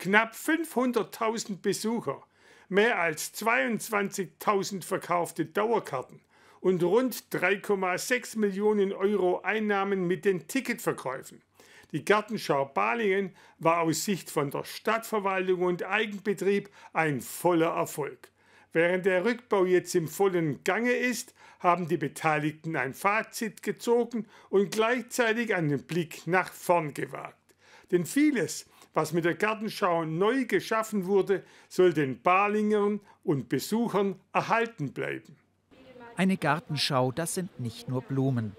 knapp 500.000 Besucher, mehr als 22.000 verkaufte Dauerkarten und rund 3,6 Millionen Euro Einnahmen mit den Ticketverkäufen. Die Gartenschau Balingen war aus Sicht von der Stadtverwaltung und Eigenbetrieb ein voller Erfolg. Während der Rückbau jetzt im vollen Gange ist, haben die Beteiligten ein Fazit gezogen und gleichzeitig einen Blick nach vorn gewagt. Denn vieles, was mit der Gartenschau neu geschaffen wurde, soll den Balingern und Besuchern erhalten bleiben. Eine Gartenschau, das sind nicht nur Blumen.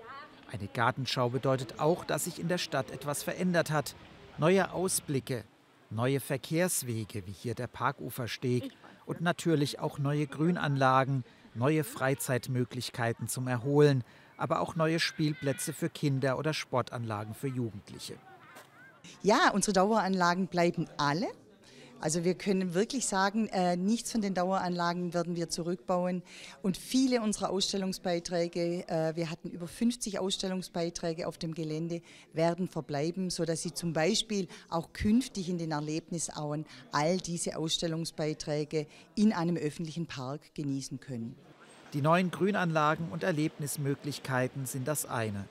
Eine Gartenschau bedeutet auch, dass sich in der Stadt etwas verändert hat. Neue Ausblicke, neue Verkehrswege, wie hier der Parkufersteg und natürlich auch neue Grünanlagen, neue Freizeitmöglichkeiten zum Erholen, aber auch neue Spielplätze für Kinder oder Sportanlagen für Jugendliche. Ja, unsere Daueranlagen bleiben alle. Also wir können wirklich sagen, äh, nichts von den Daueranlagen werden wir zurückbauen. Und viele unserer Ausstellungsbeiträge, äh, wir hatten über 50 Ausstellungsbeiträge auf dem Gelände, werden verbleiben, sodass Sie zum Beispiel auch künftig in den Erlebnisauen all diese Ausstellungsbeiträge in einem öffentlichen Park genießen können. Die neuen Grünanlagen und Erlebnismöglichkeiten sind das eine.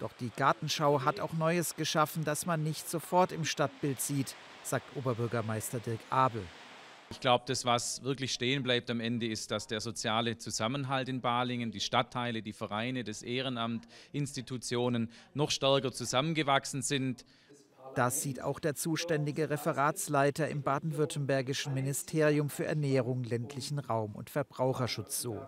Doch die Gartenschau hat auch Neues geschaffen, das man nicht sofort im Stadtbild sieht sagt Oberbürgermeister Dirk Abel. Ich glaube, das, was wirklich stehen bleibt am Ende, ist, dass der soziale Zusammenhalt in Balingen, die Stadtteile, die Vereine, das Ehrenamt, Institutionen noch stärker zusammengewachsen sind. Das sieht auch der zuständige Referatsleiter im baden-württembergischen Ministerium für Ernährung, ländlichen Raum und Verbraucherschutz so.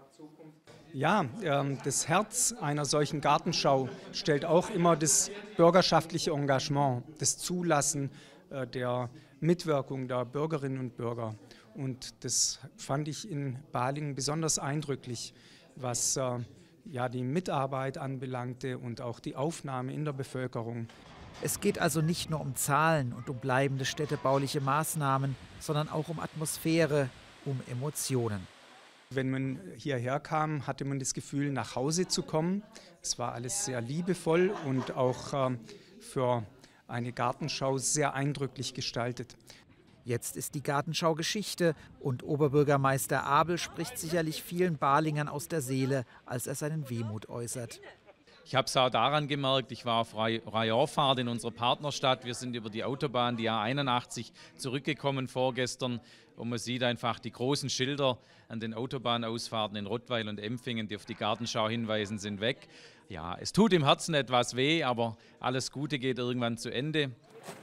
Ja, ähm, das Herz einer solchen Gartenschau stellt auch immer das bürgerschaftliche Engagement, das Zulassen äh, der Mitwirkung der Bürgerinnen und Bürger. Und das fand ich in Balingen besonders eindrücklich, was äh, ja, die Mitarbeit anbelangte und auch die Aufnahme in der Bevölkerung. Es geht also nicht nur um Zahlen und um bleibende städtebauliche Maßnahmen, sondern auch um Atmosphäre, um Emotionen. Wenn man hierher kam, hatte man das Gefühl, nach Hause zu kommen. Es war alles sehr liebevoll und auch äh, für eine Gartenschau sehr eindrücklich gestaltet. Jetzt ist die Gartenschau Geschichte und Oberbürgermeister Abel spricht sicherlich vielen Balingern aus der Seele, als er seinen Wehmut äußert. Ich habe es auch daran gemerkt, ich war auf Rayonfahrt in unserer Partnerstadt. Wir sind über die Autobahn, die A81, zurückgekommen vorgestern. Und man sieht einfach die großen Schilder an den Autobahnausfahrten in Rottweil und Empfingen, die auf die Gartenschau hinweisen, sind weg. Ja, es tut im Herzen etwas weh, aber alles Gute geht irgendwann zu Ende.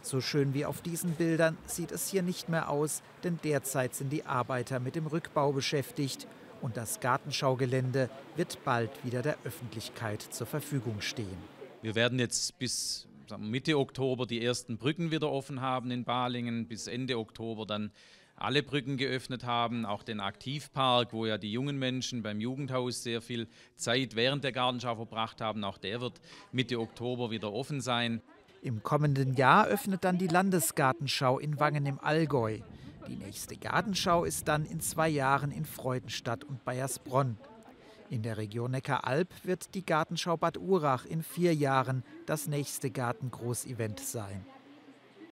So schön wie auf diesen Bildern sieht es hier nicht mehr aus, denn derzeit sind die Arbeiter mit dem Rückbau beschäftigt und das Gartenschaugelände wird bald wieder der Öffentlichkeit zur Verfügung stehen. Wir werden jetzt bis Mitte Oktober die ersten Brücken wieder offen haben in Balingen, bis Ende Oktober dann alle Brücken geöffnet haben, auch den Aktivpark, wo ja die jungen Menschen beim Jugendhaus sehr viel Zeit während der Gartenschau verbracht haben. Auch der wird Mitte Oktober wieder offen sein. Im kommenden Jahr öffnet dann die Landesgartenschau in Wangen im Allgäu. Die nächste Gartenschau ist dann in zwei Jahren in Freudenstadt und Bayersbronn. In der Region Neckaralb wird die Gartenschau Bad Urach in vier Jahren das nächste Gartengroßevent sein.